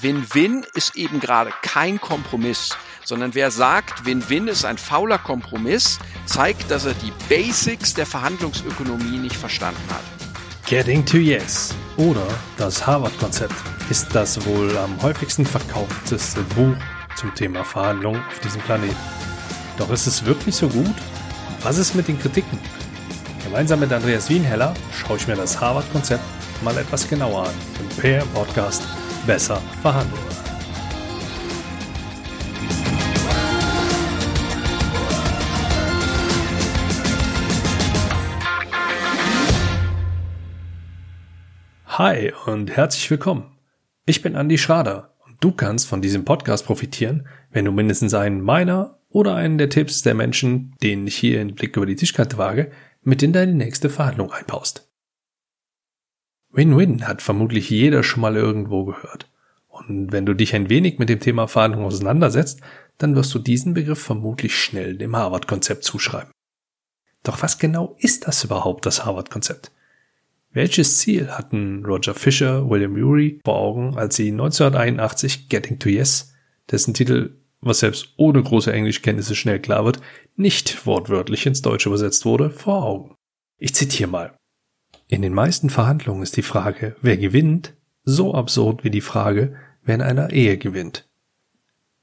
Win-Win ist eben gerade kein Kompromiss, sondern wer sagt, Win-Win ist ein fauler Kompromiss, zeigt, dass er die Basics der Verhandlungsökonomie nicht verstanden hat. Getting to Yes oder das Harvard-Konzept ist das wohl am häufigsten verkaufteste Buch zum Thema Verhandlungen auf diesem Planeten. Doch ist es wirklich so gut? Was ist mit den Kritiken? Gemeinsam mit Andreas Wienheller schaue ich mir das Harvard-Konzept mal etwas genauer an im PR Podcast Besser verhandeln. Hi und herzlich willkommen. Ich bin Andy Schrader und du kannst von diesem Podcast profitieren, wenn du mindestens einen meiner oder einen der Tipps der Menschen, denen ich hier in Blick über die Tischkante wage, mit in deine nächste Verhandlung einbaust. Win-Win hat vermutlich jeder schon mal irgendwo gehört. Und wenn du dich ein wenig mit dem Thema Verhandlung auseinandersetzt, dann wirst du diesen Begriff vermutlich schnell dem Harvard-Konzept zuschreiben. Doch was genau ist das überhaupt, das Harvard-Konzept? Welches Ziel hatten Roger Fisher, William Ury vor Augen, als sie 1981 Getting to Yes, dessen Titel, was selbst ohne große Englischkenntnisse schnell klar wird, nicht wortwörtlich ins Deutsche übersetzt wurde, vor Augen? Ich zitiere mal. In den meisten Verhandlungen ist die Frage, wer gewinnt, so absurd wie die Frage, wer in einer Ehe gewinnt.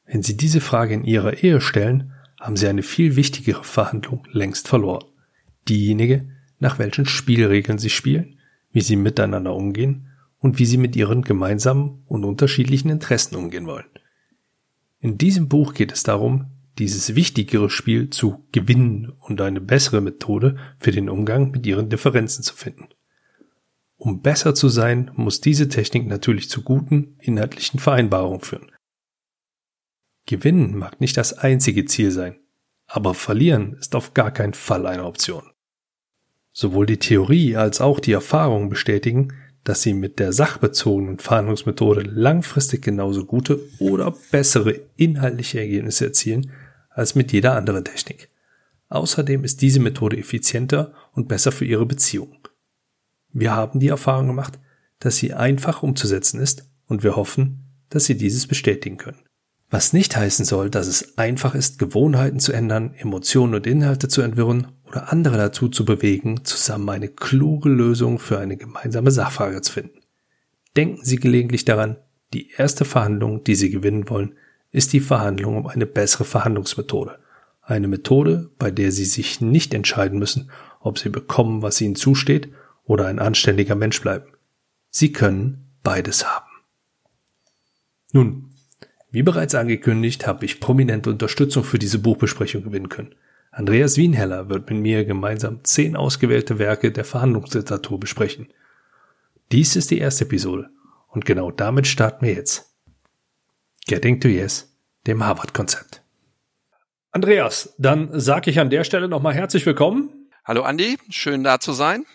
Wenn Sie diese Frage in Ihrer Ehe stellen, haben Sie eine viel wichtigere Verhandlung längst verloren. Diejenige, nach welchen Spielregeln Sie spielen wie sie miteinander umgehen und wie sie mit ihren gemeinsamen und unterschiedlichen Interessen umgehen wollen. In diesem Buch geht es darum, dieses wichtigere Spiel zu gewinnen und eine bessere Methode für den Umgang mit ihren Differenzen zu finden. Um besser zu sein, muss diese Technik natürlich zu guten inhaltlichen Vereinbarungen führen. Gewinnen mag nicht das einzige Ziel sein, aber verlieren ist auf gar keinen Fall eine Option. Sowohl die Theorie als auch die Erfahrung bestätigen, dass sie mit der sachbezogenen Verhandlungsmethode langfristig genauso gute oder bessere inhaltliche Ergebnisse erzielen als mit jeder anderen Technik. Außerdem ist diese Methode effizienter und besser für Ihre Beziehung. Wir haben die Erfahrung gemacht, dass sie einfach umzusetzen ist und wir hoffen, dass Sie dieses bestätigen können. Was nicht heißen soll, dass es einfach ist, Gewohnheiten zu ändern, Emotionen und Inhalte zu entwirren oder andere dazu zu bewegen, zusammen eine kluge Lösung für eine gemeinsame Sachfrage zu finden. Denken Sie gelegentlich daran, die erste Verhandlung, die Sie gewinnen wollen, ist die Verhandlung um eine bessere Verhandlungsmethode. Eine Methode, bei der Sie sich nicht entscheiden müssen, ob Sie bekommen, was Ihnen zusteht, oder ein anständiger Mensch bleiben. Sie können beides haben. Nun, wie bereits angekündigt, habe ich prominente Unterstützung für diese Buchbesprechung gewinnen können. Andreas Wienheller wird mit mir gemeinsam zehn ausgewählte Werke der Verhandlungsliteratur besprechen. Dies ist die erste Episode und genau damit starten wir jetzt. Getting to Yes, dem Harvard-Konzept. Andreas, dann sage ich an der Stelle nochmal herzlich willkommen. Hallo Andi, schön da zu sein.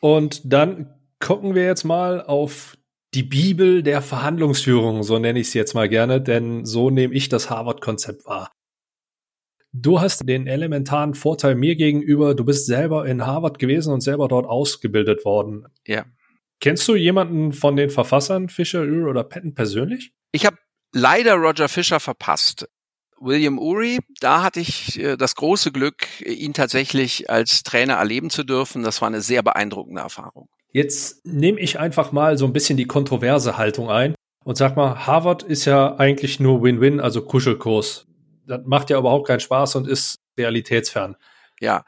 Und dann gucken wir jetzt mal auf die Bibel der Verhandlungsführung, so nenne ich es jetzt mal gerne, denn so nehme ich das Harvard-Konzept wahr. Du hast den elementaren Vorteil mir gegenüber, du bist selber in Harvard gewesen und selber dort ausgebildet worden. Ja. Kennst du jemanden von den Verfassern, Fischer, Ur oder Patton persönlich? Ich habe leider Roger Fischer verpasst. William Ury, da hatte ich äh, das große Glück, ihn tatsächlich als Trainer erleben zu dürfen. Das war eine sehr beeindruckende Erfahrung. Jetzt nehme ich einfach mal so ein bisschen die kontroverse Haltung ein und sag mal, Harvard ist ja eigentlich nur Win-Win, also Kuschelkurs das macht ja überhaupt keinen Spaß und ist realitätsfern. Ja,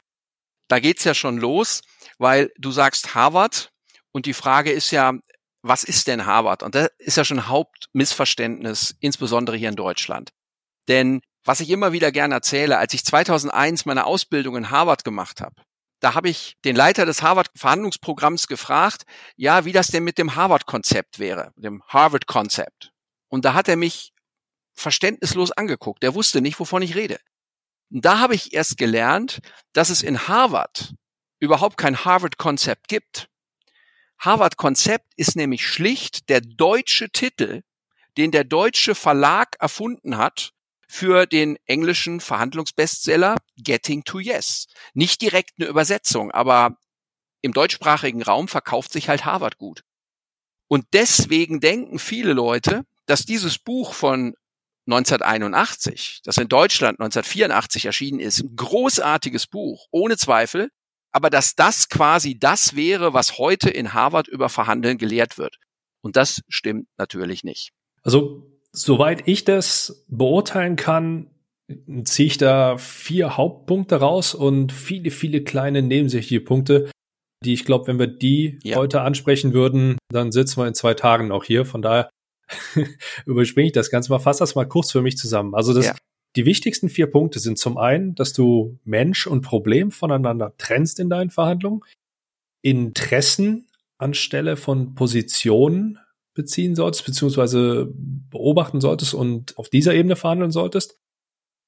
da geht's ja schon los, weil du sagst Harvard und die Frage ist ja, was ist denn Harvard? Und das ist ja schon Hauptmissverständnis, insbesondere hier in Deutschland. Denn was ich immer wieder gerne erzähle, als ich 2001 meine Ausbildung in Harvard gemacht habe, da habe ich den Leiter des Harvard-Verhandlungsprogramms gefragt, ja, wie das denn mit dem Harvard-Konzept wäre, dem Harvard-Konzept. Und da hat er mich verständnislos angeguckt. Der wusste nicht, wovon ich rede. Und da habe ich erst gelernt, dass es in Harvard überhaupt kein Harvard-Konzept gibt. Harvard-Konzept ist nämlich schlicht der deutsche Titel, den der deutsche Verlag erfunden hat für den englischen Verhandlungsbestseller Getting to Yes. Nicht direkt eine Übersetzung, aber im deutschsprachigen Raum verkauft sich halt Harvard gut. Und deswegen denken viele Leute, dass dieses Buch von 1981, das in Deutschland 1984 erschienen ist, ein großartiges Buch, ohne Zweifel, aber dass das quasi das wäre, was heute in Harvard über Verhandeln gelehrt wird. Und das stimmt natürlich nicht. Also, soweit ich das beurteilen kann, ziehe ich da vier Hauptpunkte raus und viele, viele kleine nebensächliche Punkte, die ich glaube, wenn wir die ja. heute ansprechen würden, dann sitzen wir in zwei Tagen noch hier. Von daher überspringe ich das Ganze mal. Fass das mal kurz für mich zusammen. Also das, ja. die wichtigsten vier Punkte sind zum einen, dass du Mensch und Problem voneinander trennst in deinen Verhandlungen, Interessen anstelle von Positionen beziehen solltest, beziehungsweise beobachten solltest und auf dieser Ebene verhandeln solltest,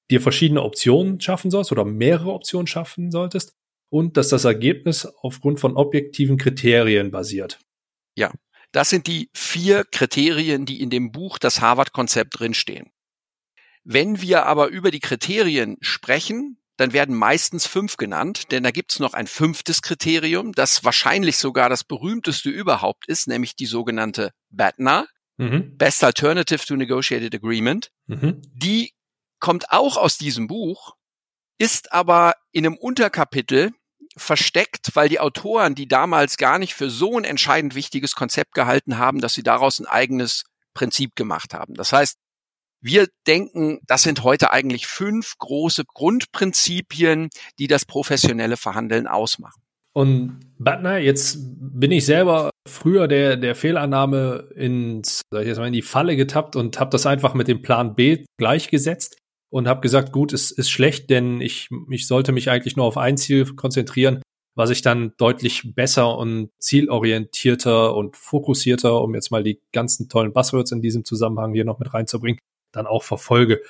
dir verschiedene Optionen schaffen sollst oder mehrere Optionen schaffen solltest und dass das Ergebnis aufgrund von objektiven Kriterien basiert. Ja, das sind die vier Kriterien, die in dem Buch das Harvard-Konzept drinstehen. Wenn wir aber über die Kriterien sprechen, dann werden meistens fünf genannt, denn da gibt's noch ein fünftes Kriterium, das wahrscheinlich sogar das berühmteste überhaupt ist, nämlich die sogenannte BATNA, mhm. Best Alternative to Negotiated Agreement. Mhm. Die kommt auch aus diesem Buch, ist aber in einem Unterkapitel versteckt, weil die Autoren, die damals gar nicht für so ein entscheidend wichtiges Konzept gehalten haben, dass sie daraus ein eigenes Prinzip gemacht haben. Das heißt, wir denken, das sind heute eigentlich fünf große Grundprinzipien, die das professionelle Verhandeln ausmachen. Und Butner, jetzt bin ich selber früher der, der Fehlannahme ins, sag ich jetzt mal, in die Falle getappt und habe das einfach mit dem Plan B gleichgesetzt und habe gesagt, gut, es ist schlecht, denn ich, ich sollte mich eigentlich nur auf ein Ziel konzentrieren, was ich dann deutlich besser und zielorientierter und fokussierter, um jetzt mal die ganzen tollen Buzzwords in diesem Zusammenhang hier noch mit reinzubringen, dann auch verfolge.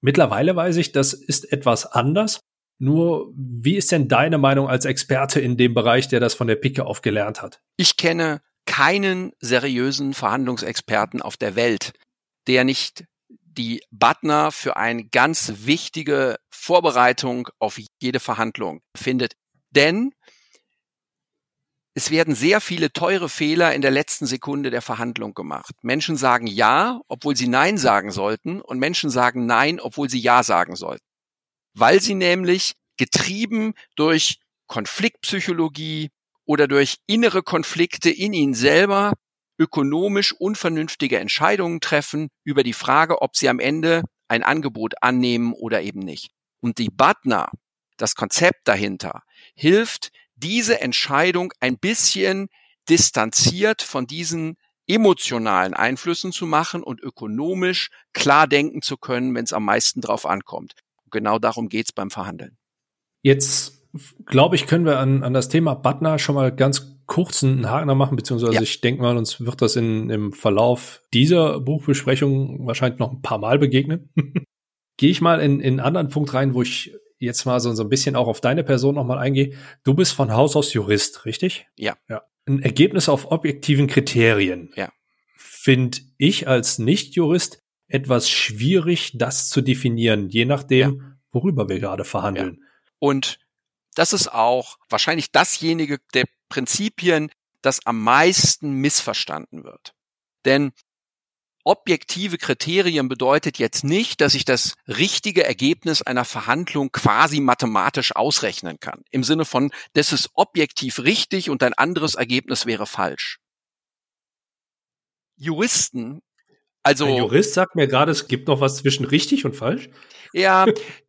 Mittlerweile weiß ich, das ist etwas anders. Nur, wie ist denn deine Meinung als Experte in dem Bereich, der das von der Picke auf gelernt hat? Ich kenne keinen seriösen Verhandlungsexperten auf der Welt, der nicht die Butner für eine ganz wichtige Vorbereitung auf jede Verhandlung findet. Denn es werden sehr viele teure Fehler in der letzten Sekunde der Verhandlung gemacht. Menschen sagen Ja, obwohl sie Nein sagen sollten, und Menschen sagen Nein, obwohl sie Ja sagen sollten. Weil sie nämlich getrieben durch Konfliktpsychologie oder durch innere Konflikte in ihnen selber ökonomisch unvernünftige Entscheidungen treffen über die Frage, ob sie am Ende ein Angebot annehmen oder eben nicht. Und die Butner, das Konzept dahinter, hilft, diese Entscheidung ein bisschen distanziert von diesen emotionalen Einflüssen zu machen und ökonomisch klar denken zu können, wenn es am meisten drauf ankommt. Genau darum geht's beim Verhandeln. Jetzt glaube ich, können wir an, an das Thema Butner schon mal ganz kurzen Haken machen, beziehungsweise ja. ich denke mal, uns wird das in, im Verlauf dieser Buchbesprechung wahrscheinlich noch ein paar Mal begegnen. Gehe ich mal in, in einen anderen Punkt rein, wo ich jetzt mal so, so ein bisschen auch auf deine Person nochmal eingehe. Du bist von Haus aus Jurist, richtig? Ja. ja. Ein Ergebnis auf objektiven Kriterien. Ja. Finde ich als Nicht-Jurist etwas schwierig, das zu definieren, je nachdem, ja. worüber wir gerade verhandeln. Ja. Und das ist auch wahrscheinlich dasjenige der Prinzipien, das am meisten missverstanden wird. Denn objektive Kriterien bedeutet jetzt nicht, dass ich das richtige Ergebnis einer Verhandlung quasi mathematisch ausrechnen kann. Im Sinne von, das ist objektiv richtig und ein anderes Ergebnis wäre falsch. Juristen, also. Ein Jurist sagt mir gerade, es gibt noch was zwischen richtig und falsch. Ja,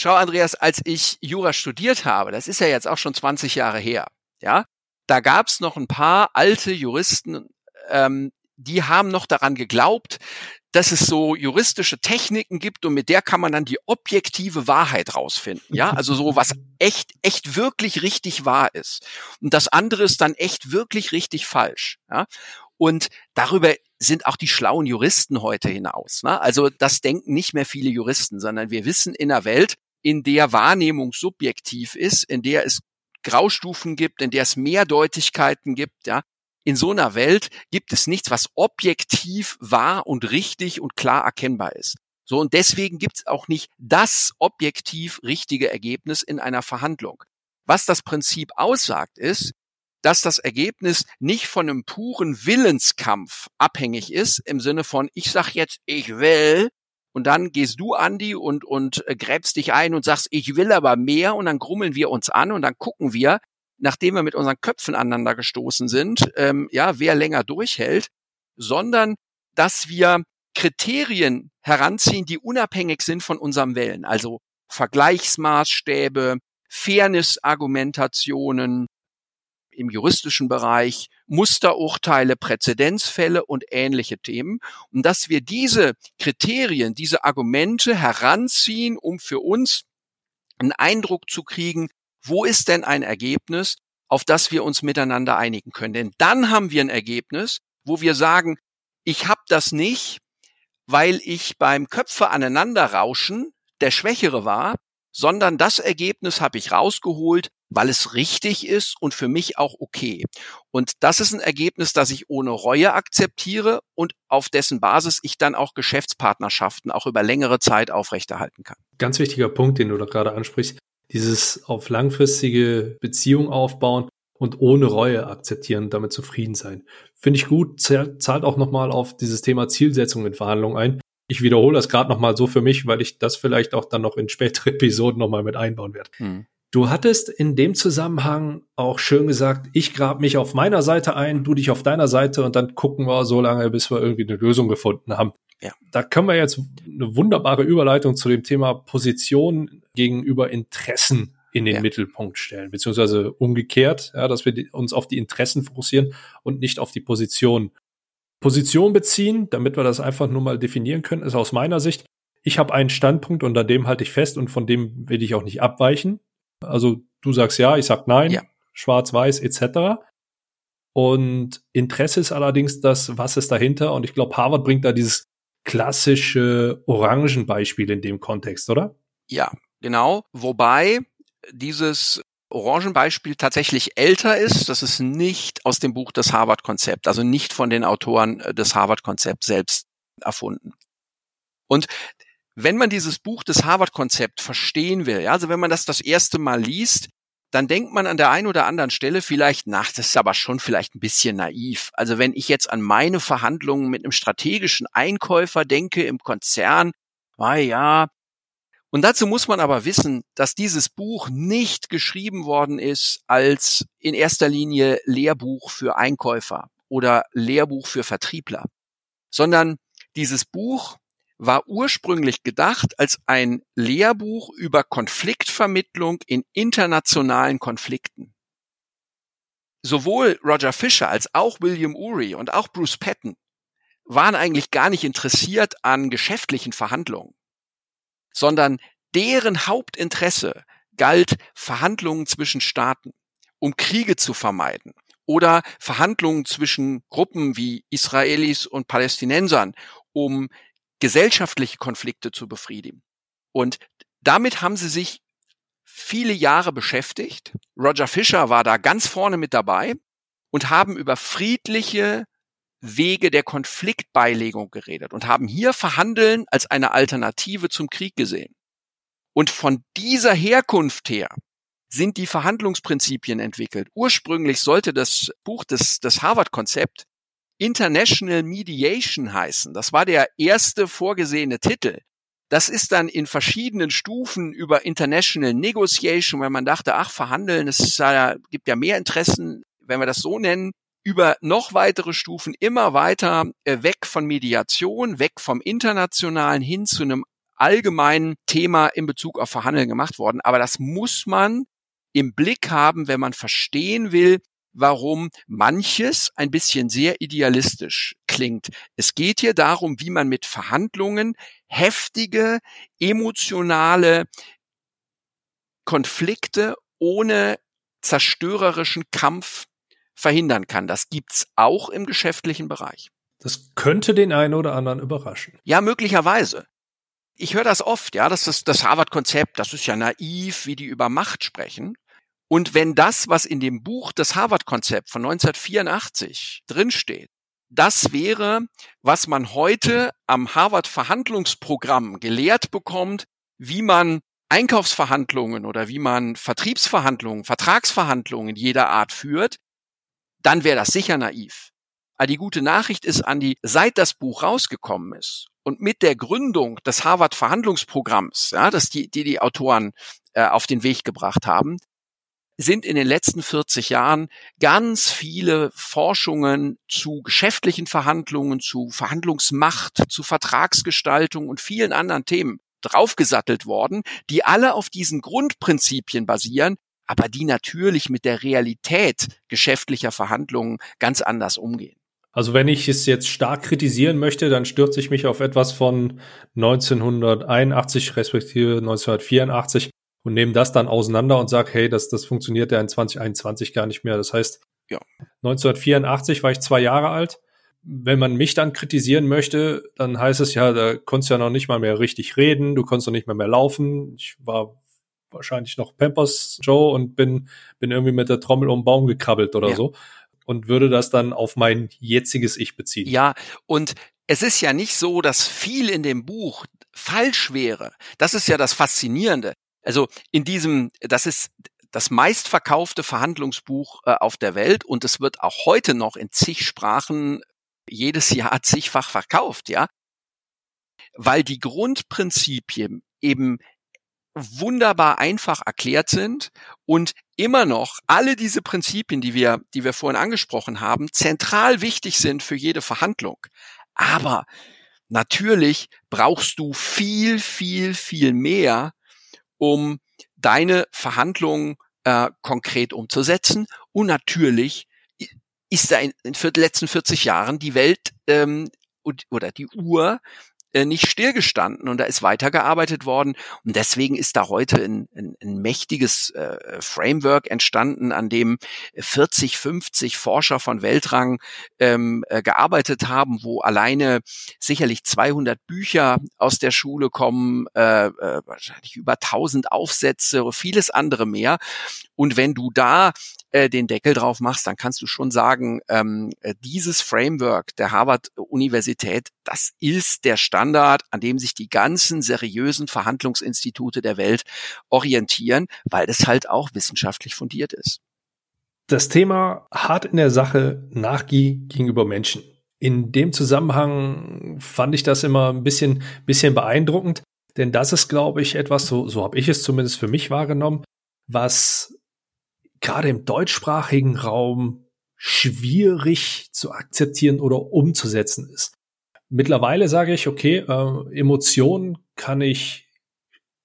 Schau, Andreas, als ich Jura studiert habe, das ist ja jetzt auch schon 20 Jahre her, ja, da gab's noch ein paar alte Juristen, ähm, die haben noch daran geglaubt, dass es so juristische Techniken gibt und mit der kann man dann die objektive Wahrheit rausfinden. Ja, also so was echt, echt wirklich richtig wahr ist. Und das andere ist dann echt wirklich richtig falsch. Ja, und darüber sind auch die schlauen Juristen heute hinaus. Ne? Also das denken nicht mehr viele Juristen, sondern wir wissen in der Welt, in der Wahrnehmung subjektiv ist, in der es Graustufen gibt, in der es Mehrdeutigkeiten gibt, ja. In so einer Welt gibt es nichts, was objektiv wahr und richtig und klar erkennbar ist. So, und deswegen gibt es auch nicht das objektiv richtige Ergebnis in einer Verhandlung. Was das Prinzip aussagt, ist, dass das Ergebnis nicht von einem puren Willenskampf abhängig ist, im Sinne von, ich sag jetzt, ich will, und dann gehst du, Andi, und, und äh, gräbst dich ein und sagst, ich will aber mehr, und dann grummeln wir uns an und dann gucken wir, nachdem wir mit unseren Köpfen aneinander gestoßen sind, ähm, ja, wer länger durchhält, sondern dass wir Kriterien heranziehen, die unabhängig sind von unserem Willen. Also Vergleichsmaßstäbe, Fairness-Argumentationen im juristischen Bereich, Musterurteile, Präzedenzfälle und ähnliche Themen. Und dass wir diese Kriterien, diese Argumente heranziehen, um für uns einen Eindruck zu kriegen, wo ist denn ein Ergebnis, auf das wir uns miteinander einigen können. Denn dann haben wir ein Ergebnis, wo wir sagen, ich habe das nicht, weil ich beim Köpfe aneinander rauschen der Schwächere war, sondern das Ergebnis habe ich rausgeholt, weil es richtig ist und für mich auch okay. Und das ist ein Ergebnis, das ich ohne Reue akzeptiere und auf dessen Basis ich dann auch Geschäftspartnerschaften auch über längere Zeit aufrechterhalten kann. Ganz wichtiger Punkt, den du da gerade ansprichst, dieses auf langfristige Beziehung aufbauen und ohne Reue akzeptieren, damit zufrieden sein. Finde ich gut, zahlt auch nochmal auf dieses Thema Zielsetzung in Verhandlungen ein. Ich wiederhole das gerade nochmal so für mich, weil ich das vielleicht auch dann noch in spätere Episoden nochmal mit einbauen werde. Hm. Du hattest in dem Zusammenhang auch schön gesagt, ich grab mich auf meiner Seite ein, du dich auf deiner Seite und dann gucken wir so lange, bis wir irgendwie eine Lösung gefunden haben. Ja. Da können wir jetzt eine wunderbare Überleitung zu dem Thema Position gegenüber Interessen in den ja. Mittelpunkt stellen, beziehungsweise umgekehrt, ja, dass wir uns auf die Interessen fokussieren und nicht auf die Position. Position beziehen, damit wir das einfach nur mal definieren können, ist aus meiner Sicht, ich habe einen Standpunkt und an dem halte ich fest und von dem will ich auch nicht abweichen. Also du sagst ja, ich sag nein, ja. schwarz-weiß etc. Und Interesse ist allerdings das, was ist dahinter? Und ich glaube, Harvard bringt da dieses klassische Orangenbeispiel in dem Kontext, oder? Ja, genau. Wobei dieses Orangenbeispiel tatsächlich älter ist. Das ist nicht aus dem Buch des Harvard-Konzept, also nicht von den Autoren äh, des Harvard-Konzept selbst erfunden. Und wenn man dieses Buch des Harvard-Konzept verstehen will, ja, also wenn man das das erste Mal liest, dann denkt man an der einen oder anderen Stelle vielleicht nach, das ist aber schon vielleicht ein bisschen naiv. Also wenn ich jetzt an meine Verhandlungen mit einem strategischen Einkäufer denke im Konzern, ah ja, und dazu muss man aber wissen, dass dieses Buch nicht geschrieben worden ist als in erster Linie Lehrbuch für Einkäufer oder Lehrbuch für Vertriebler, sondern dieses Buch war ursprünglich gedacht als ein Lehrbuch über Konfliktvermittlung in internationalen Konflikten. Sowohl Roger Fisher als auch William Ury und auch Bruce Patton waren eigentlich gar nicht interessiert an geschäftlichen Verhandlungen sondern deren Hauptinteresse galt Verhandlungen zwischen Staaten, um Kriege zu vermeiden oder Verhandlungen zwischen Gruppen wie Israelis und Palästinensern, um gesellschaftliche Konflikte zu befriedigen. Und damit haben sie sich viele Jahre beschäftigt. Roger Fisher war da ganz vorne mit dabei und haben über friedliche Wege der Konfliktbeilegung geredet und haben hier Verhandeln als eine Alternative zum Krieg gesehen. Und von dieser Herkunft her sind die Verhandlungsprinzipien entwickelt. Ursprünglich sollte das Buch des, des Harvard-Konzept International Mediation heißen. Das war der erste vorgesehene Titel. Das ist dann in verschiedenen Stufen über International Negotiation, weil man dachte, ach, verhandeln, es ja, gibt ja mehr Interessen, wenn wir das so nennen, über noch weitere Stufen immer weiter äh, weg von Mediation, weg vom internationalen hin zu einem allgemeinen Thema in Bezug auf Verhandeln gemacht worden. Aber das muss man im Blick haben, wenn man verstehen will, warum manches ein bisschen sehr idealistisch klingt. Es geht hier darum, wie man mit Verhandlungen heftige, emotionale Konflikte ohne zerstörerischen Kampf verhindern kann. Das gibt's auch im geschäftlichen Bereich. Das könnte den einen oder anderen überraschen. Ja, möglicherweise. Ich höre das oft, ja, das ist das Harvard-Konzept, das ist ja naiv, wie die über Macht sprechen. Und wenn das, was in dem Buch das Harvard-Konzept von 1984 drinsteht, das wäre, was man heute am Harvard-Verhandlungsprogramm gelehrt bekommt, wie man Einkaufsverhandlungen oder wie man Vertriebsverhandlungen, Vertragsverhandlungen jeder Art führt, dann wäre das sicher naiv. Aber die gute Nachricht ist, Andi, seit das Buch rausgekommen ist und mit der Gründung des Harvard-Verhandlungsprogramms, ja, das die, die, die Autoren äh, auf den Weg gebracht haben, sind in den letzten 40 Jahren ganz viele Forschungen zu geschäftlichen Verhandlungen, zu Verhandlungsmacht, zu Vertragsgestaltung und vielen anderen Themen draufgesattelt worden, die alle auf diesen Grundprinzipien basieren, aber die natürlich mit der Realität geschäftlicher Verhandlungen ganz anders umgehen. Also wenn ich es jetzt stark kritisieren möchte, dann stürze ich mich auf etwas von 1981 respektive 1984 und nehme das dann auseinander und sage, hey, das, das funktioniert ja in 2021 gar nicht mehr. Das heißt, ja. 1984 war ich zwei Jahre alt. Wenn man mich dann kritisieren möchte, dann heißt es ja, da konntest du ja noch nicht mal mehr richtig reden, du konntest noch nicht mal mehr laufen. Ich war wahrscheinlich noch Pampers Joe und bin, bin irgendwie mit der Trommel um den Baum gekrabbelt oder ja. so und würde das dann auf mein jetziges Ich beziehen. Ja, und es ist ja nicht so, dass viel in dem Buch falsch wäre. Das ist ja das Faszinierende. Also in diesem, das ist das meistverkaufte Verhandlungsbuch äh, auf der Welt und es wird auch heute noch in zig Sprachen jedes Jahr zigfach verkauft, ja. Weil die Grundprinzipien eben wunderbar einfach erklärt sind und immer noch alle diese Prinzipien, die wir, die wir vorhin angesprochen haben, zentral wichtig sind für jede Verhandlung. Aber natürlich brauchst du viel, viel, viel mehr, um deine Verhandlungen äh, konkret umzusetzen. Und natürlich ist da in, den letzten 40 Jahren die Welt ähm, oder die Uhr äh, nicht stillgestanden und da ist weitergearbeitet worden. Und deswegen ist da heute ein, ein, ein mächtiges äh, Framework entstanden, an dem 40, 50 Forscher von Weltrang ähm, äh, gearbeitet haben, wo alleine sicherlich 200 Bücher aus der Schule kommen, äh, äh, wahrscheinlich über 1000 Aufsätze, vieles andere mehr. Und wenn du da äh, den Deckel drauf machst, dann kannst du schon sagen, ähm, äh, dieses Framework der Harvard-Universität, das ist der Standard, an dem sich die ganzen seriösen Verhandlungsinstitute der Welt orientieren, weil das halt auch wissenschaftlich fundiert ist. Das Thema hart in der Sache Nachgier gegenüber Menschen. In dem Zusammenhang fand ich das immer ein bisschen, bisschen beeindruckend, denn das ist, glaube ich, etwas, so, so habe ich es zumindest für mich wahrgenommen, was gerade im deutschsprachigen Raum schwierig zu akzeptieren oder umzusetzen ist. Mittlerweile sage ich, okay, äh, Emotionen kann ich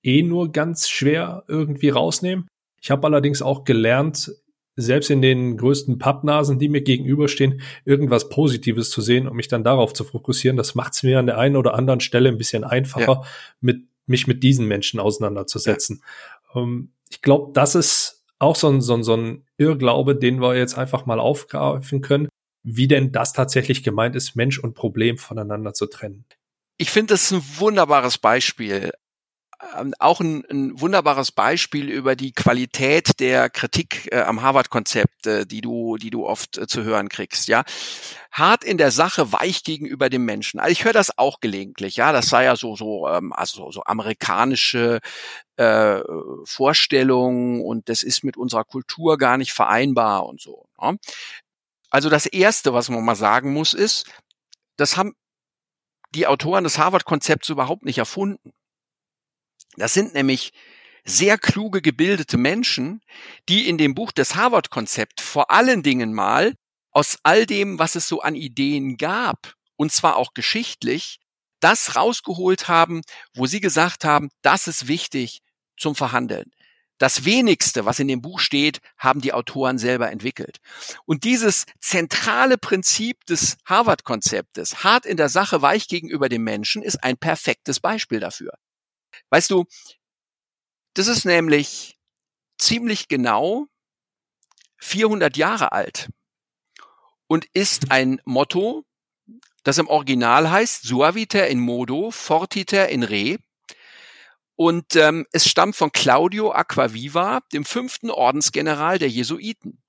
eh nur ganz schwer irgendwie rausnehmen. Ich habe allerdings auch gelernt, selbst in den größten Pappnasen, die mir gegenüberstehen, irgendwas Positives zu sehen und mich dann darauf zu fokussieren. Das macht es mir an der einen oder anderen Stelle ein bisschen einfacher, ja. mit, mich mit diesen Menschen auseinanderzusetzen. Ja. Ähm, ich glaube, das ist auch so ein, so ein, so ein Irrglaube, den wir jetzt einfach mal aufgreifen können, wie denn das tatsächlich gemeint ist, Mensch und Problem voneinander zu trennen. Ich finde das ein wunderbares Beispiel. Ähm, auch ein, ein, wunderbares Beispiel über die Qualität der Kritik äh, am Harvard-Konzept, äh, die du, die du oft äh, zu hören kriegst. Ja, hart in der Sache, weich gegenüber dem Menschen. Also ich höre das auch gelegentlich. Ja, das sei ja so so ähm, also so amerikanische äh, Vorstellungen und das ist mit unserer Kultur gar nicht vereinbar und so. Ja? Also das erste, was man mal sagen muss, ist, das haben die Autoren des Harvard-Konzepts überhaupt nicht erfunden. Das sind nämlich sehr kluge, gebildete Menschen, die in dem Buch des Harvard-Konzept vor allen Dingen mal aus all dem, was es so an Ideen gab, und zwar auch geschichtlich, das rausgeholt haben, wo sie gesagt haben, das ist wichtig zum Verhandeln. Das wenigste, was in dem Buch steht, haben die Autoren selber entwickelt. Und dieses zentrale Prinzip des Harvard-Konzeptes, hart in der Sache, weich gegenüber dem Menschen, ist ein perfektes Beispiel dafür. Weißt du, das ist nämlich ziemlich genau 400 Jahre alt und ist ein Motto, das im Original heißt Suaviter in modo, fortiter in re. Und ähm, es stammt von Claudio Aquaviva, dem fünften Ordensgeneral der Jesuiten.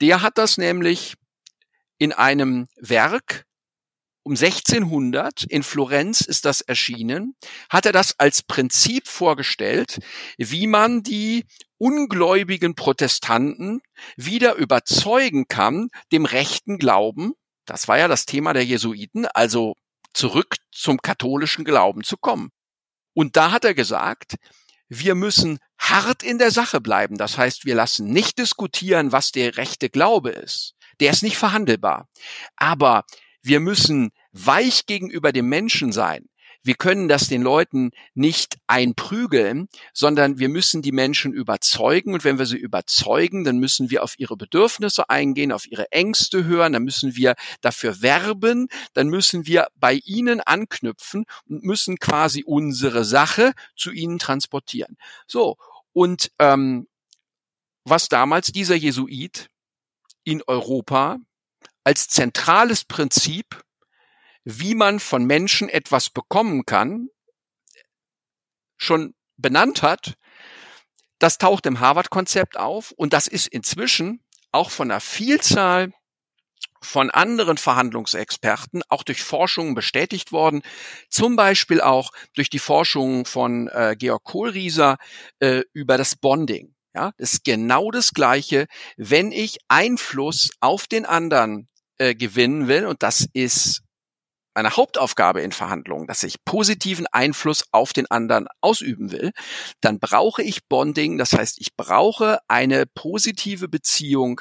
Der hat das nämlich in einem Werk um 1600 in Florenz ist das erschienen, hat er das als Prinzip vorgestellt, wie man die ungläubigen Protestanten wieder überzeugen kann, dem rechten Glauben, das war ja das Thema der Jesuiten, also zurück zum katholischen Glauben zu kommen. Und da hat er gesagt, wir müssen hart in der Sache bleiben. Das heißt, wir lassen nicht diskutieren, was der rechte Glaube ist. Der ist nicht verhandelbar. Aber wir müssen weich gegenüber dem Menschen sein. Wir können das den Leuten nicht einprügeln, sondern wir müssen die Menschen überzeugen. Und wenn wir sie überzeugen, dann müssen wir auf ihre Bedürfnisse eingehen, auf ihre Ängste hören, dann müssen wir dafür werben, dann müssen wir bei ihnen anknüpfen und müssen quasi unsere Sache zu ihnen transportieren. So, und ähm, was damals dieser Jesuit in Europa als zentrales Prinzip wie man von Menschen etwas bekommen kann, schon benannt hat, das taucht im Harvard-Konzept auf und das ist inzwischen auch von einer Vielzahl von anderen Verhandlungsexperten auch durch Forschungen bestätigt worden, zum Beispiel auch durch die Forschungen von äh, Georg Kohlrieser äh, über das Bonding. Ja, das ist genau das Gleiche, wenn ich Einfluss auf den anderen äh, gewinnen will, und das ist meine Hauptaufgabe in Verhandlungen, dass ich positiven Einfluss auf den anderen ausüben will, dann brauche ich Bonding. Das heißt, ich brauche eine positive Beziehung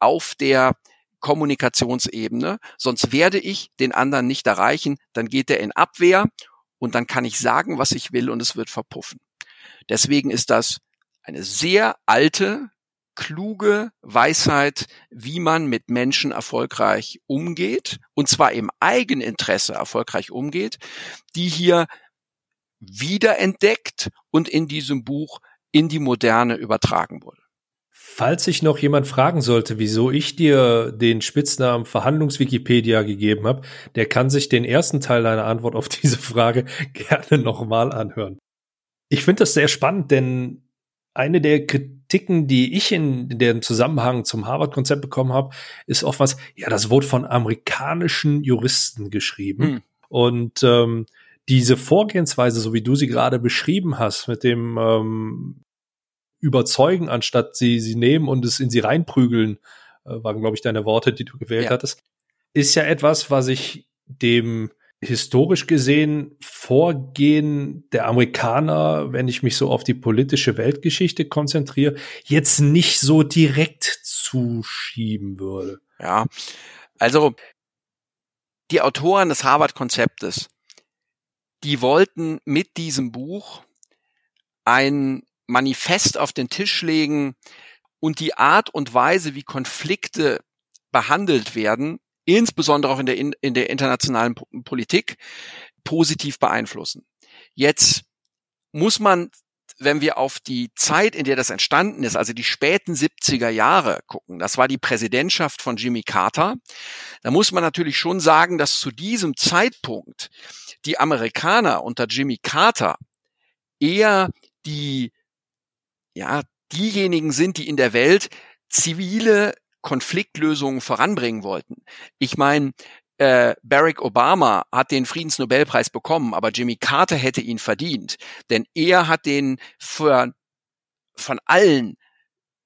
auf der Kommunikationsebene, sonst werde ich den anderen nicht erreichen, dann geht er in Abwehr und dann kann ich sagen, was ich will und es wird verpuffen. Deswegen ist das eine sehr alte, kluge Weisheit, wie man mit Menschen erfolgreich umgeht, und zwar im Eigeninteresse erfolgreich umgeht, die hier wiederentdeckt und in diesem Buch in die Moderne übertragen wurde. Falls sich noch jemand fragen sollte, wieso ich dir den Spitznamen Verhandlungswikipedia gegeben habe, der kann sich den ersten Teil deiner Antwort auf diese Frage gerne nochmal anhören. Ich finde das sehr spannend, denn eine der Kritiken, die ich in, in dem Zusammenhang zum Harvard-Konzept bekommen habe, ist oft was, ja, das wurde von amerikanischen Juristen geschrieben. Hm. Und ähm, diese Vorgehensweise, so wie du sie gerade beschrieben hast, mit dem ähm, Überzeugen, anstatt sie, sie nehmen und es in sie reinprügeln, äh, waren, glaube ich, deine Worte, die du gewählt ja. hattest, ist ja etwas, was ich dem historisch gesehen Vorgehen der Amerikaner, wenn ich mich so auf die politische Weltgeschichte konzentriere, jetzt nicht so direkt zuschieben würde. Ja, also die Autoren des Harvard-Konzeptes, die wollten mit diesem Buch ein Manifest auf den Tisch legen und die Art und Weise, wie Konflikte behandelt werden, insbesondere auch in der, in, der internationalen Politik, positiv beeinflussen. Jetzt muss man, wenn wir auf die Zeit, in der das entstanden ist, also die späten 70er Jahre gucken, das war die Präsidentschaft von Jimmy Carter, da muss man natürlich schon sagen, dass zu diesem Zeitpunkt die Amerikaner unter Jimmy Carter eher die, ja, diejenigen sind, die in der Welt zivile Konfliktlösungen voranbringen wollten. Ich meine, äh, Barack Obama hat den Friedensnobelpreis bekommen, aber Jimmy Carter hätte ihn verdient, denn er hat den für, von allen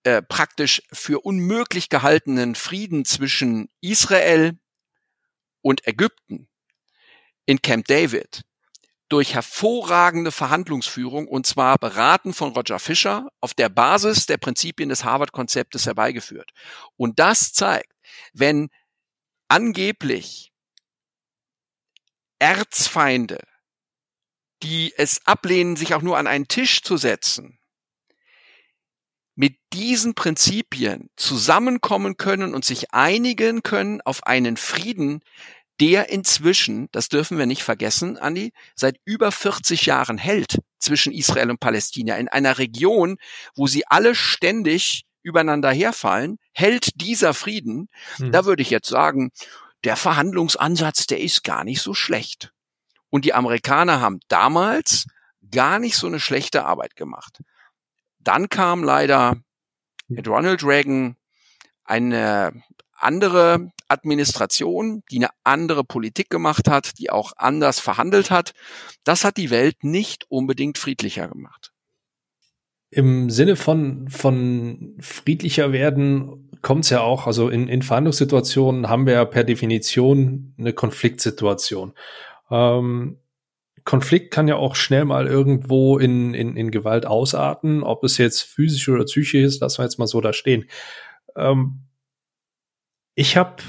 äh, praktisch für unmöglich gehaltenen Frieden zwischen Israel und Ägypten in Camp David durch hervorragende Verhandlungsführung und zwar beraten von Roger Fisher auf der Basis der Prinzipien des Harvard-Konzeptes herbeigeführt. Und das zeigt, wenn angeblich Erzfeinde, die es ablehnen, sich auch nur an einen Tisch zu setzen, mit diesen Prinzipien zusammenkommen können und sich einigen können auf einen Frieden, der inzwischen, das dürfen wir nicht vergessen, Andi, seit über 40 Jahren hält zwischen Israel und Palästina in einer Region, wo sie alle ständig übereinander herfallen, hält dieser Frieden. Hm. Da würde ich jetzt sagen, der Verhandlungsansatz, der ist gar nicht so schlecht. Und die Amerikaner haben damals gar nicht so eine schlechte Arbeit gemacht. Dann kam leider mit Ronald Reagan eine andere Administration, die eine andere Politik gemacht hat, die auch anders verhandelt hat, das hat die Welt nicht unbedingt friedlicher gemacht. Im Sinne von, von friedlicher werden kommt es ja auch, also in, in Verhandlungssituationen haben wir ja per Definition eine Konfliktsituation. Ähm, Konflikt kann ja auch schnell mal irgendwo in, in, in Gewalt ausarten, ob es jetzt physisch oder psychisch ist, lassen wir jetzt mal so da stehen. Ähm, ich habe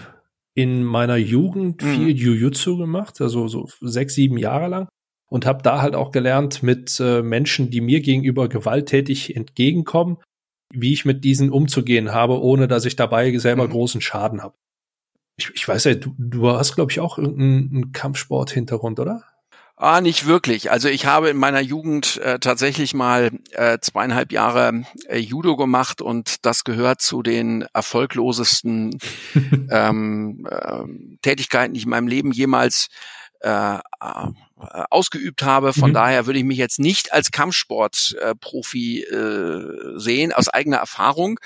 in meiner Jugend mhm. viel Jujutsu gemacht, also so sechs, sieben Jahre lang und habe da halt auch gelernt mit äh, Menschen, die mir gegenüber gewalttätig entgegenkommen, wie ich mit diesen umzugehen habe, ohne dass ich dabei selber mhm. großen Schaden habe. Ich, ich weiß ja, du, du hast, glaube ich, auch irgendeinen Kampfsport-Hintergrund, oder? Ah, nicht wirklich. Also ich habe in meiner Jugend äh, tatsächlich mal äh, zweieinhalb Jahre äh, Judo gemacht und das gehört zu den erfolglosesten ähm, äh, Tätigkeiten, die ich in meinem Leben jemals äh, äh, ausgeübt habe. Von mhm. daher würde ich mich jetzt nicht als Kampfsportprofi äh, äh, sehen, aus eigener Erfahrung.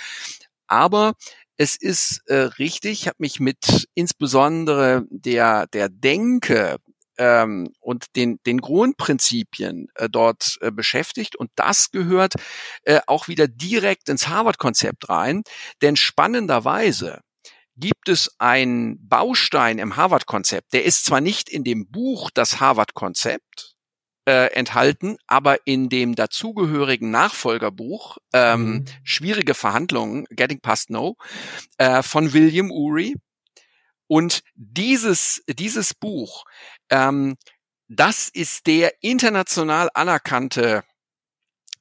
Aber es ist äh, richtig, ich habe mich mit insbesondere der, der Denke ähm, und den, den Grundprinzipien äh, dort äh, beschäftigt. Und das gehört äh, auch wieder direkt ins Harvard-Konzept rein. Denn spannenderweise gibt es einen Baustein im Harvard-Konzept, der ist zwar nicht in dem Buch das Harvard-Konzept, äh, enthalten, aber in dem dazugehörigen Nachfolgerbuch ähm, mhm. Schwierige Verhandlungen, Getting Past No, äh, von William Ury. Und dieses, dieses Buch ähm, das ist der international anerkannte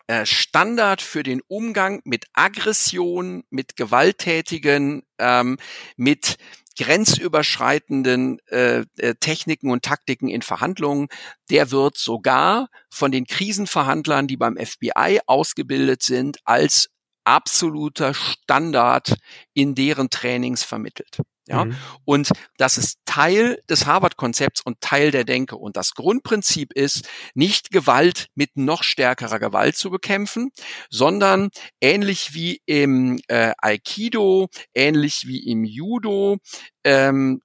äh, Standard für den Umgang mit Aggression, mit gewalttätigen, ähm, mit grenzüberschreitenden äh, äh, Techniken und Taktiken in Verhandlungen. Der wird sogar von den Krisenverhandlern, die beim FBI ausgebildet sind, als absoluter Standard in deren Trainings vermittelt. Ja, mhm. und das ist Teil des Harvard-Konzepts und Teil der Denke. Und das Grundprinzip ist, nicht Gewalt mit noch stärkerer Gewalt zu bekämpfen, sondern ähnlich wie im äh, Aikido, ähnlich wie im Judo, ähm,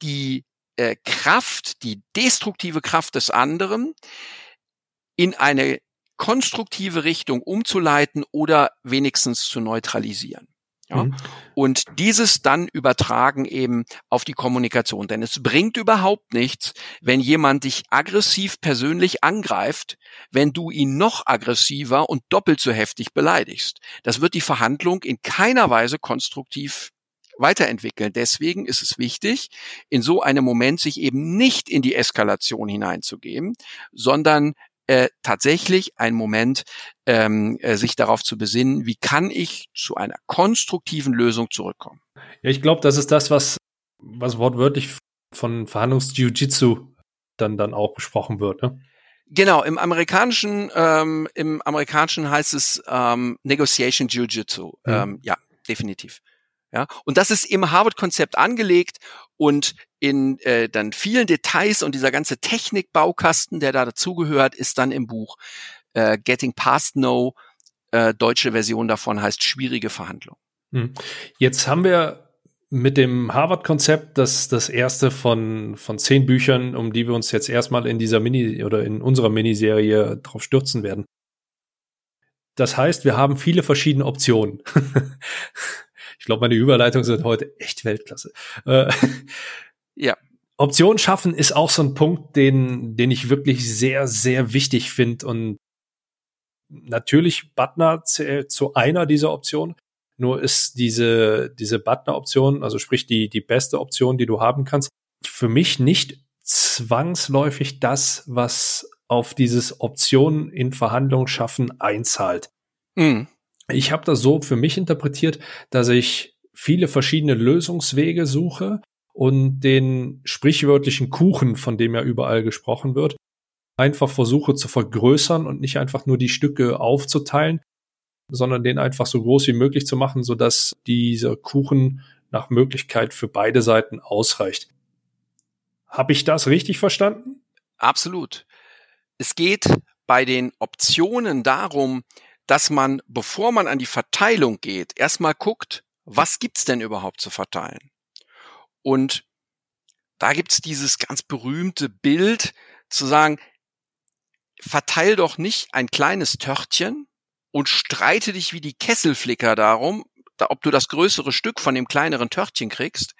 die äh, Kraft, die destruktive Kraft des anderen in eine konstruktive Richtung umzuleiten oder wenigstens zu neutralisieren. Ja? Mhm. Und dieses dann übertragen eben auf die Kommunikation. Denn es bringt überhaupt nichts, wenn jemand dich aggressiv persönlich angreift, wenn du ihn noch aggressiver und doppelt so heftig beleidigst. Das wird die Verhandlung in keiner Weise konstruktiv weiterentwickeln. Deswegen ist es wichtig, in so einem Moment sich eben nicht in die Eskalation hineinzugeben, sondern äh, tatsächlich ein Moment, ähm, äh, sich darauf zu besinnen, wie kann ich zu einer konstruktiven Lösung zurückkommen. Ja, ich glaube, das ist das, was, was wortwörtlich von Verhandlungs-Jiu-Jitsu dann, dann auch besprochen wird. Ne? Genau, im amerikanischen, ähm, im amerikanischen heißt es ähm, Negotiation Jiu-Jitsu. Mhm. Ähm, ja, definitiv. Ja, und das ist im Harvard-Konzept angelegt und in äh, dann vielen Details und dieser ganze Technikbaukasten, der da dazugehört, ist dann im Buch äh, Getting Past No. Äh, deutsche Version davon heißt schwierige Verhandlung. Hm. Jetzt haben wir mit dem Harvard-Konzept das, das erste von, von zehn Büchern, um die wir uns jetzt erstmal in dieser Mini- oder in unserer Miniserie drauf stürzen werden. Das heißt, wir haben viele verschiedene Optionen. Ich glaube, meine Überleitungen sind heute echt Weltklasse. Äh, ja. Option schaffen ist auch so ein Punkt, den, den ich wirklich sehr, sehr wichtig finde. Und natürlich Butner zählt zu einer dieser Optionen. Nur ist diese, diese Butner-Option, also sprich die, die beste Option, die du haben kannst, für mich nicht zwangsläufig das, was auf dieses Optionen in Verhandlungen schaffen einzahlt. Mhm ich habe das so für mich interpretiert, dass ich viele verschiedene Lösungswege suche und den sprichwörtlichen Kuchen, von dem ja überall gesprochen wird, einfach versuche zu vergrößern und nicht einfach nur die Stücke aufzuteilen, sondern den einfach so groß wie möglich zu machen, sodass dieser Kuchen nach Möglichkeit für beide Seiten ausreicht. Habe ich das richtig verstanden? Absolut. Es geht bei den Optionen darum, dass man, bevor man an die Verteilung geht, erstmal guckt, was gibt's denn überhaupt zu verteilen? Und da gibt's dieses ganz berühmte Bild zu sagen, verteil doch nicht ein kleines Törtchen, und streite dich wie die Kesselflicker darum, ob du das größere Stück von dem kleineren Törtchen kriegst,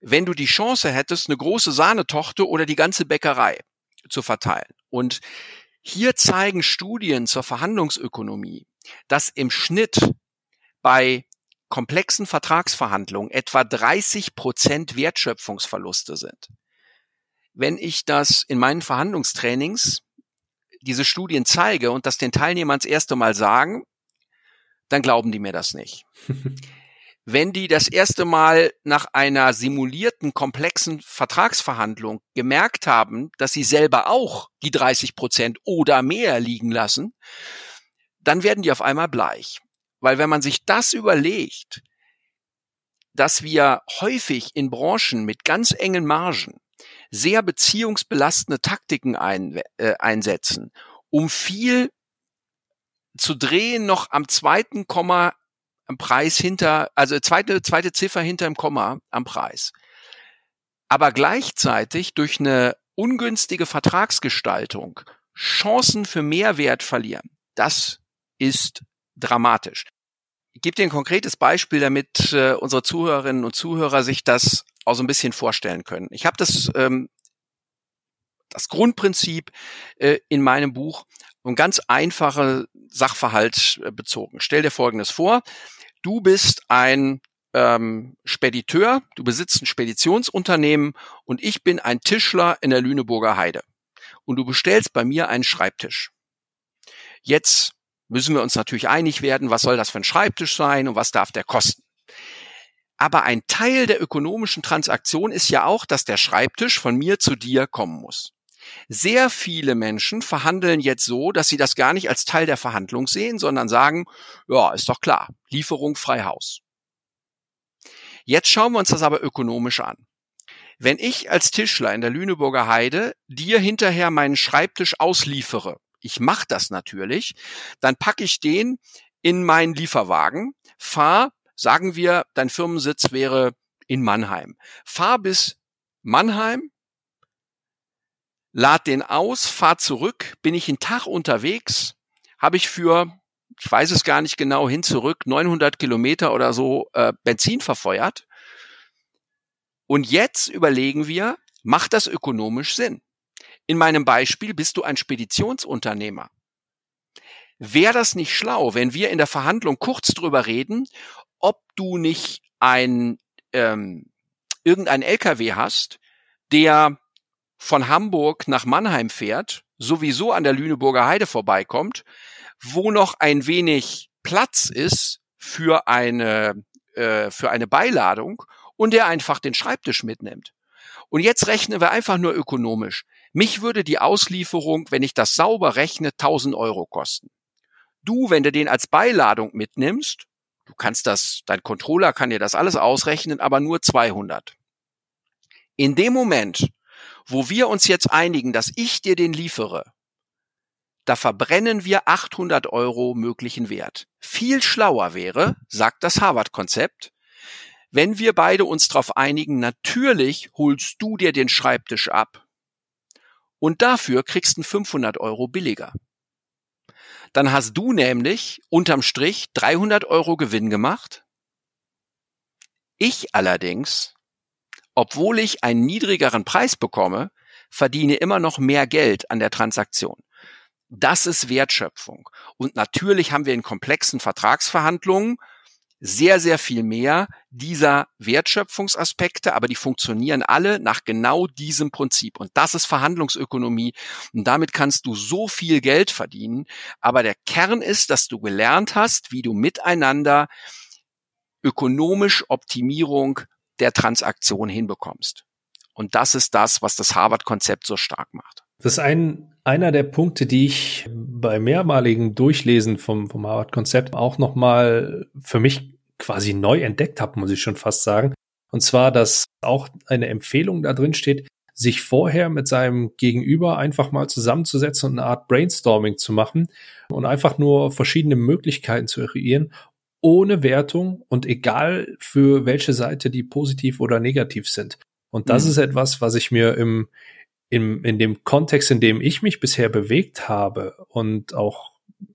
wenn du die Chance hättest, eine große Sahnetochter oder die ganze Bäckerei zu verteilen. Und hier zeigen Studien zur Verhandlungsökonomie, dass im Schnitt bei komplexen Vertragsverhandlungen etwa 30 Prozent Wertschöpfungsverluste sind. Wenn ich das in meinen Verhandlungstrainings diese Studien zeige und das den Teilnehmern das erste Mal sagen, dann glauben die mir das nicht. Wenn die das erste Mal nach einer simulierten komplexen Vertragsverhandlung gemerkt haben, dass sie selber auch die 30 Prozent oder mehr liegen lassen, dann werden die auf einmal bleich. Weil wenn man sich das überlegt, dass wir häufig in Branchen mit ganz engen Margen sehr beziehungsbelastende Taktiken ein, äh, einsetzen, um viel zu drehen noch am zweiten Komma am Preis hinter, also zweite, zweite Ziffer hinter dem Komma am Preis. Aber gleichzeitig durch eine ungünstige Vertragsgestaltung Chancen für Mehrwert verlieren. Das ist dramatisch. Ich gebe dir ein konkretes Beispiel, damit äh, unsere Zuhörerinnen und Zuhörer sich das auch so ein bisschen vorstellen können. Ich habe das ähm, das Grundprinzip äh, in meinem Buch ein ganz einfacher Sachverhalt äh, bezogen. Stell dir Folgendes vor. Du bist ein ähm, Spediteur, du besitzt ein Speditionsunternehmen und ich bin ein Tischler in der Lüneburger Heide. Und du bestellst bei mir einen Schreibtisch. Jetzt müssen wir uns natürlich einig werden, was soll das für ein Schreibtisch sein und was darf der kosten. Aber ein Teil der ökonomischen Transaktion ist ja auch, dass der Schreibtisch von mir zu dir kommen muss. Sehr viele Menschen verhandeln jetzt so, dass sie das gar nicht als Teil der Verhandlung sehen, sondern sagen, ja, ist doch klar, Lieferung frei Haus. Jetzt schauen wir uns das aber ökonomisch an. Wenn ich als Tischler in der Lüneburger Heide dir hinterher meinen Schreibtisch ausliefere, ich mache das natürlich, dann packe ich den in meinen Lieferwagen, fahr, sagen wir, dein Firmensitz wäre in Mannheim. Fahr bis Mannheim, lad den aus, fahr zurück, bin ich einen Tag unterwegs, habe ich für, ich weiß es gar nicht genau, hin zurück 900 Kilometer oder so äh, Benzin verfeuert. Und jetzt überlegen wir, macht das ökonomisch Sinn? In meinem Beispiel bist du ein Speditionsunternehmer. Wäre das nicht schlau, wenn wir in der Verhandlung kurz drüber reden, ob du nicht ein ähm, irgendein LKW hast, der von Hamburg nach Mannheim fährt, sowieso an der Lüneburger Heide vorbeikommt, wo noch ein wenig Platz ist für eine, äh, für eine Beiladung und der einfach den Schreibtisch mitnimmt. Und jetzt rechnen wir einfach nur ökonomisch. Mich würde die Auslieferung, wenn ich das sauber rechne, 1000 Euro kosten. Du, wenn du den als Beiladung mitnimmst, du kannst das, dein Controller kann dir das alles ausrechnen, aber nur 200. In dem Moment, wo wir uns jetzt einigen, dass ich dir den liefere, da verbrennen wir 800 Euro möglichen Wert. Viel schlauer wäre, sagt das Harvard-Konzept, wenn wir beide uns darauf einigen, natürlich holst du dir den Schreibtisch ab und dafür kriegst du 500 Euro billiger. Dann hast du nämlich unterm Strich 300 Euro Gewinn gemacht. Ich allerdings obwohl ich einen niedrigeren Preis bekomme, verdiene immer noch mehr Geld an der Transaktion. Das ist Wertschöpfung. Und natürlich haben wir in komplexen Vertragsverhandlungen sehr, sehr viel mehr dieser Wertschöpfungsaspekte, aber die funktionieren alle nach genau diesem Prinzip. Und das ist Verhandlungsökonomie. Und damit kannst du so viel Geld verdienen. Aber der Kern ist, dass du gelernt hast, wie du miteinander ökonomisch Optimierung der Transaktion hinbekommst. Und das ist das, was das Harvard-Konzept so stark macht. Das ist ein, einer der Punkte, die ich bei mehrmaligen Durchlesen vom, vom Harvard-Konzept auch nochmal für mich quasi neu entdeckt habe, muss ich schon fast sagen. Und zwar, dass auch eine Empfehlung da drin steht, sich vorher mit seinem Gegenüber einfach mal zusammenzusetzen und eine Art Brainstorming zu machen und einfach nur verschiedene Möglichkeiten zu eruieren, ohne Wertung und egal für welche Seite die positiv oder negativ sind. Und das mhm. ist etwas, was ich mir im, im, in dem Kontext, in dem ich mich bisher bewegt habe und auch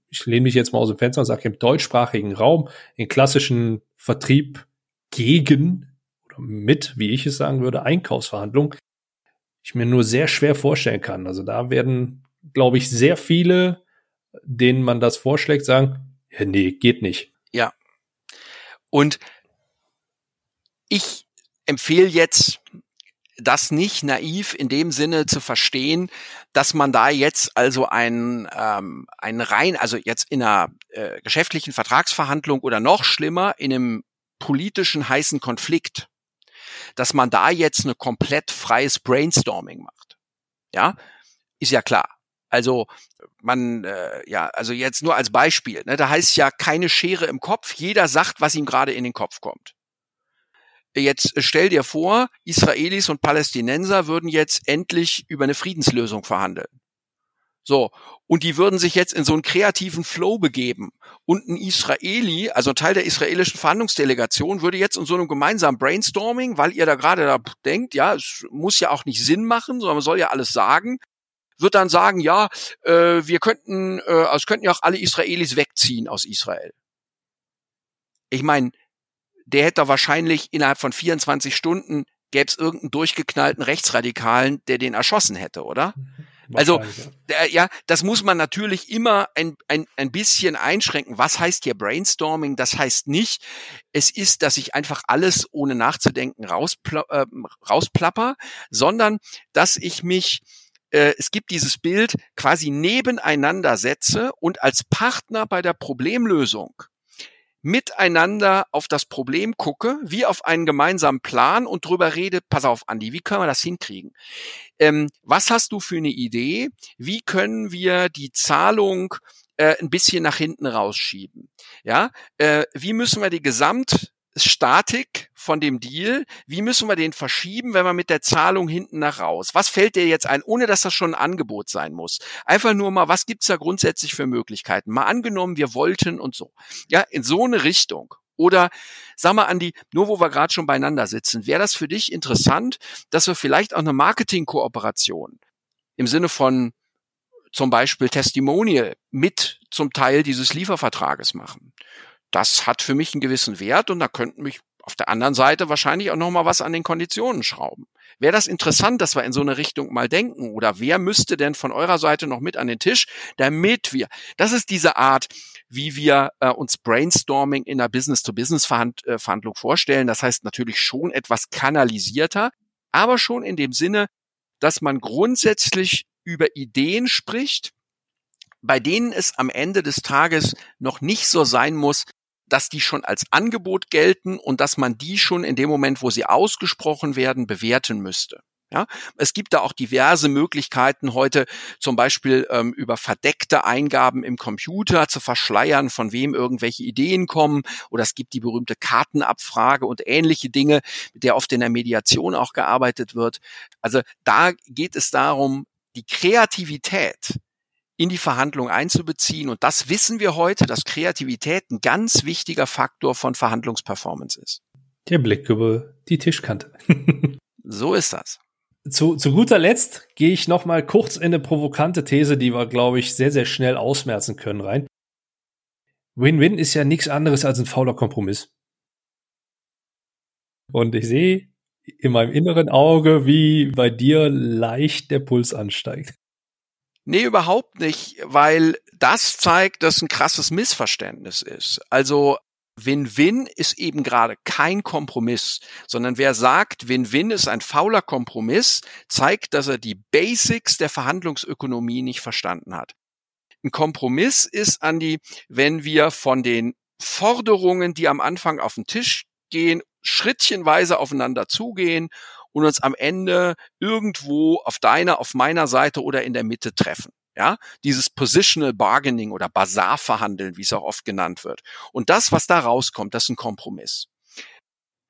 ich lehne mich jetzt mal aus dem Fenster und sage, im deutschsprachigen Raum, in klassischen Vertrieb gegen oder mit, wie ich es sagen würde, Einkaufsverhandlungen, ich mir nur sehr schwer vorstellen kann. Also da werden, glaube ich, sehr viele, denen man das vorschlägt, sagen, ja, nee, geht nicht. Ja. Und ich empfehle jetzt, das nicht naiv in dem Sinne zu verstehen, dass man da jetzt also ein, ähm, ein rein, also jetzt in einer äh, geschäftlichen Vertragsverhandlung oder noch schlimmer in einem politischen heißen Konflikt, dass man da jetzt eine komplett freies Brainstorming macht. Ja, ist ja klar. Also man, äh, ja, also jetzt nur als Beispiel, ne, da heißt ja keine Schere im Kopf, jeder sagt, was ihm gerade in den Kopf kommt. Jetzt stell dir vor, Israelis und Palästinenser würden jetzt endlich über eine Friedenslösung verhandeln. So. Und die würden sich jetzt in so einen kreativen Flow begeben. Und ein Israeli, also ein Teil der israelischen Verhandlungsdelegation, würde jetzt in so einem gemeinsamen Brainstorming, weil ihr da gerade da denkt, ja, es muss ja auch nicht Sinn machen, sondern man soll ja alles sagen, wird dann sagen, ja, äh, wir könnten, äh, also könnten ja auch alle Israelis wegziehen aus Israel. Ich meine, der hätte wahrscheinlich innerhalb von 24 Stunden gäbe es irgendeinen durchgeknallten Rechtsradikalen, der den erschossen hätte, oder? Mhm. Also ja. ja, das muss man natürlich immer ein, ein, ein bisschen einschränken. Was heißt hier Brainstorming? Das heißt nicht, es ist, dass ich einfach alles ohne nachzudenken rauspla äh, rausplapper, sondern dass ich mich äh, es gibt dieses Bild quasi nebeneinander setze und als Partner bei der Problemlösung miteinander auf das Problem gucke, wie auf einen gemeinsamen Plan und drüber rede, pass auf, Andi, wie können wir das hinkriegen? Ähm, was hast du für eine Idee? Wie können wir die Zahlung äh, ein bisschen nach hinten rausschieben? Ja, äh, wie müssen wir die Gesamt Statik von dem Deal, wie müssen wir den verschieben, wenn wir mit der Zahlung hinten nach raus? Was fällt dir jetzt ein, ohne dass das schon ein Angebot sein muss? Einfach nur mal, was gibt's da grundsätzlich für Möglichkeiten? Mal angenommen, wir wollten und so. Ja, in so eine Richtung. Oder sag mal, Andi, nur wo wir gerade schon beieinander sitzen, wäre das für dich interessant, dass wir vielleicht auch eine Marketingkooperation im Sinne von zum Beispiel Testimonial mit zum Teil dieses Liefervertrages machen? das hat für mich einen gewissen Wert und da könnten mich auf der anderen Seite wahrscheinlich auch noch mal was an den Konditionen schrauben. Wäre das interessant, dass wir in so eine Richtung mal denken? Oder wer müsste denn von eurer Seite noch mit an den Tisch, damit wir, das ist diese Art, wie wir äh, uns Brainstorming in einer Business-to-Business-Verhandlung äh, vorstellen. Das heißt natürlich schon etwas kanalisierter, aber schon in dem Sinne, dass man grundsätzlich über Ideen spricht, bei denen es am Ende des Tages noch nicht so sein muss, dass die schon als Angebot gelten und dass man die schon in dem Moment, wo sie ausgesprochen werden, bewerten müsste. Ja, es gibt da auch diverse Möglichkeiten heute, zum Beispiel ähm, über verdeckte Eingaben im Computer zu verschleiern, von wem irgendwelche Ideen kommen. Oder es gibt die berühmte Kartenabfrage und ähnliche Dinge, mit der oft in der Mediation auch gearbeitet wird. Also da geht es darum, die Kreativität in die Verhandlung einzubeziehen. Und das wissen wir heute, dass Kreativität ein ganz wichtiger Faktor von Verhandlungsperformance ist. Der Blick über die Tischkante. so ist das. Zu, zu guter Letzt gehe ich noch mal kurz in eine provokante These, die wir, glaube ich, sehr, sehr schnell ausmerzen können rein. Win-Win ist ja nichts anderes als ein fauler Kompromiss. Und ich sehe in meinem inneren Auge, wie bei dir leicht der Puls ansteigt. Nee, überhaupt nicht, weil das zeigt, dass ein krasses Missverständnis ist. Also Win-Win ist eben gerade kein Kompromiss, sondern wer sagt, Win-Win ist ein fauler Kompromiss, zeigt, dass er die Basics der Verhandlungsökonomie nicht verstanden hat. Ein Kompromiss ist, Andi, wenn wir von den Forderungen, die am Anfang auf den Tisch gehen, schrittchenweise aufeinander zugehen und uns am Ende irgendwo auf deiner, auf meiner Seite oder in der Mitte treffen. Ja, dieses Positional Bargaining oder Bazar-Verhandeln, wie es auch oft genannt wird. Und das, was da rauskommt, das ist ein Kompromiss.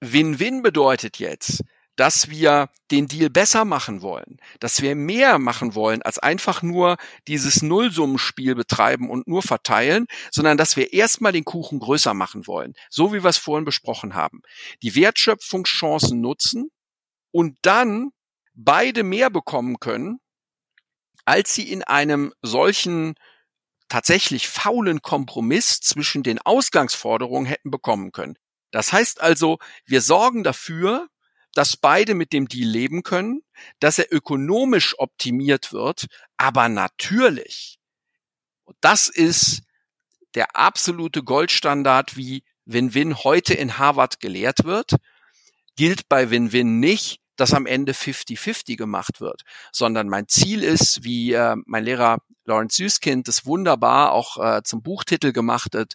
Win-Win bedeutet jetzt, dass wir den Deal besser machen wollen, dass wir mehr machen wollen, als einfach nur dieses Nullsummenspiel betreiben und nur verteilen, sondern dass wir erstmal den Kuchen größer machen wollen, so wie wir es vorhin besprochen haben. Die Wertschöpfungschancen nutzen, und dann beide mehr bekommen können, als sie in einem solchen tatsächlich faulen Kompromiss zwischen den Ausgangsforderungen hätten bekommen können. Das heißt also, wir sorgen dafür, dass beide mit dem Deal leben können, dass er ökonomisch optimiert wird, aber natürlich, das ist der absolute Goldstandard, wie Win-Win heute in Harvard gelehrt wird, gilt bei Win-Win nicht, dass am Ende 50-50 gemacht wird, sondern mein Ziel ist, wie äh, mein Lehrer Lawrence Süßkind das wunderbar auch äh, zum Buchtitel gemacht hat,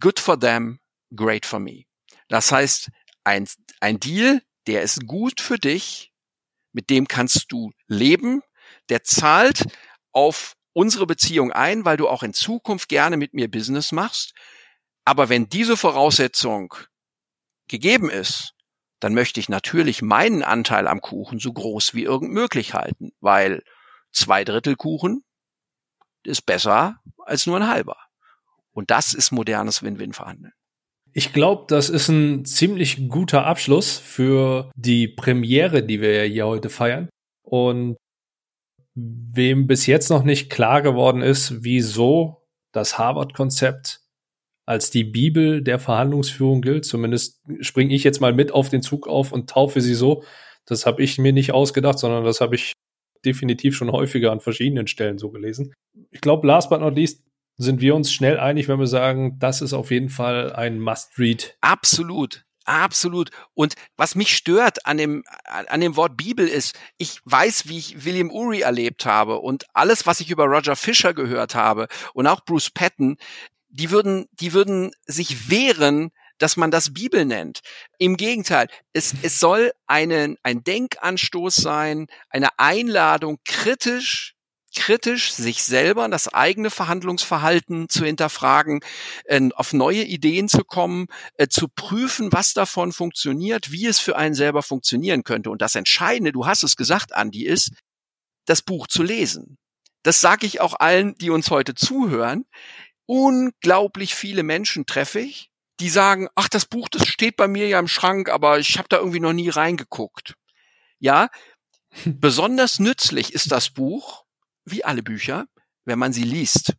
Good for them, great for me. Das heißt, ein, ein Deal, der ist gut für dich, mit dem kannst du leben, der zahlt auf unsere Beziehung ein, weil du auch in Zukunft gerne mit mir Business machst. Aber wenn diese Voraussetzung gegeben ist, dann möchte ich natürlich meinen Anteil am Kuchen so groß wie irgend möglich halten, weil zwei Drittel Kuchen ist besser als nur ein halber. Und das ist modernes Win-Win-Verhandeln. Ich glaube, das ist ein ziemlich guter Abschluss für die Premiere, die wir hier heute feiern. Und wem bis jetzt noch nicht klar geworden ist, wieso das Harvard-Konzept als die Bibel der Verhandlungsführung gilt. Zumindest springe ich jetzt mal mit auf den Zug auf und taufe sie so. Das habe ich mir nicht ausgedacht, sondern das habe ich definitiv schon häufiger an verschiedenen Stellen so gelesen. Ich glaube, last but not least sind wir uns schnell einig, wenn wir sagen, das ist auf jeden Fall ein Must-Read. Absolut. Absolut. Und was mich stört an dem, an dem Wort Bibel ist, ich weiß, wie ich William Ury erlebt habe und alles, was ich über Roger Fisher gehört habe und auch Bruce Patton, die würden, die würden sich wehren, dass man das Bibel nennt. Im Gegenteil, es, es soll einen, ein Denkanstoß sein, eine Einladung, kritisch kritisch sich selber, das eigene Verhandlungsverhalten zu hinterfragen, äh, auf neue Ideen zu kommen, äh, zu prüfen, was davon funktioniert, wie es für einen selber funktionieren könnte. Und das Entscheidende, du hast es gesagt, Andi, ist, das Buch zu lesen. Das sage ich auch allen, die uns heute zuhören unglaublich viele Menschen treffe ich, die sagen, ach, das Buch, das steht bei mir ja im Schrank, aber ich habe da irgendwie noch nie reingeguckt. Ja, besonders nützlich ist das Buch, wie alle Bücher, wenn man sie liest.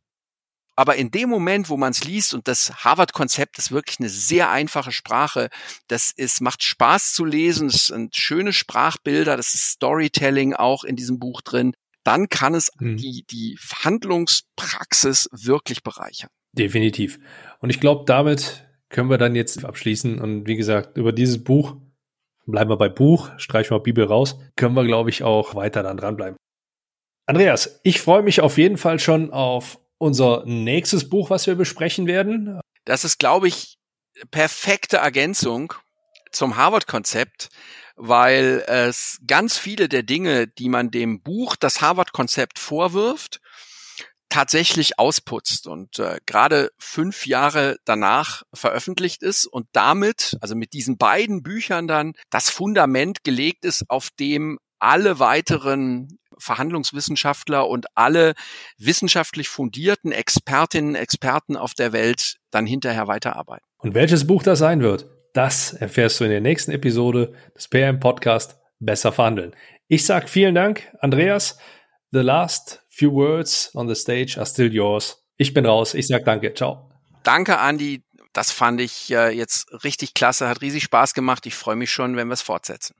Aber in dem Moment, wo man es liest, und das Harvard-Konzept ist wirklich eine sehr einfache Sprache, das ist, macht Spaß zu lesen, es sind schöne Sprachbilder, das ist Storytelling auch in diesem Buch drin dann kann es mhm. die, die Verhandlungspraxis wirklich bereichern. Definitiv. Und ich glaube, damit können wir dann jetzt abschließen. Und wie gesagt, über dieses Buch, bleiben wir bei Buch, streichen wir Bibel raus, können wir, glaube ich, auch weiter dann dranbleiben. Andreas, ich freue mich auf jeden Fall schon auf unser nächstes Buch, was wir besprechen werden. Das ist, glaube ich, perfekte Ergänzung zum Harvard-Konzept, weil es ganz viele der Dinge, die man dem Buch das Harvard-Konzept vorwirft, tatsächlich ausputzt und äh, gerade fünf Jahre danach veröffentlicht ist und damit, also mit diesen beiden Büchern dann, das Fundament gelegt ist, auf dem alle weiteren Verhandlungswissenschaftler und alle wissenschaftlich fundierten Expertinnen, Experten auf der Welt dann hinterher weiterarbeiten. Und welches Buch das sein wird, das erfährst du in der nächsten Episode des PM Podcast Besser verhandeln. Ich sag vielen Dank, Andreas. The last few words on the stage are still yours. Ich bin raus. Ich sag danke. Ciao. Danke, Andi. Das fand ich äh, jetzt richtig klasse. Hat riesig Spaß gemacht. Ich freue mich schon, wenn wir es fortsetzen.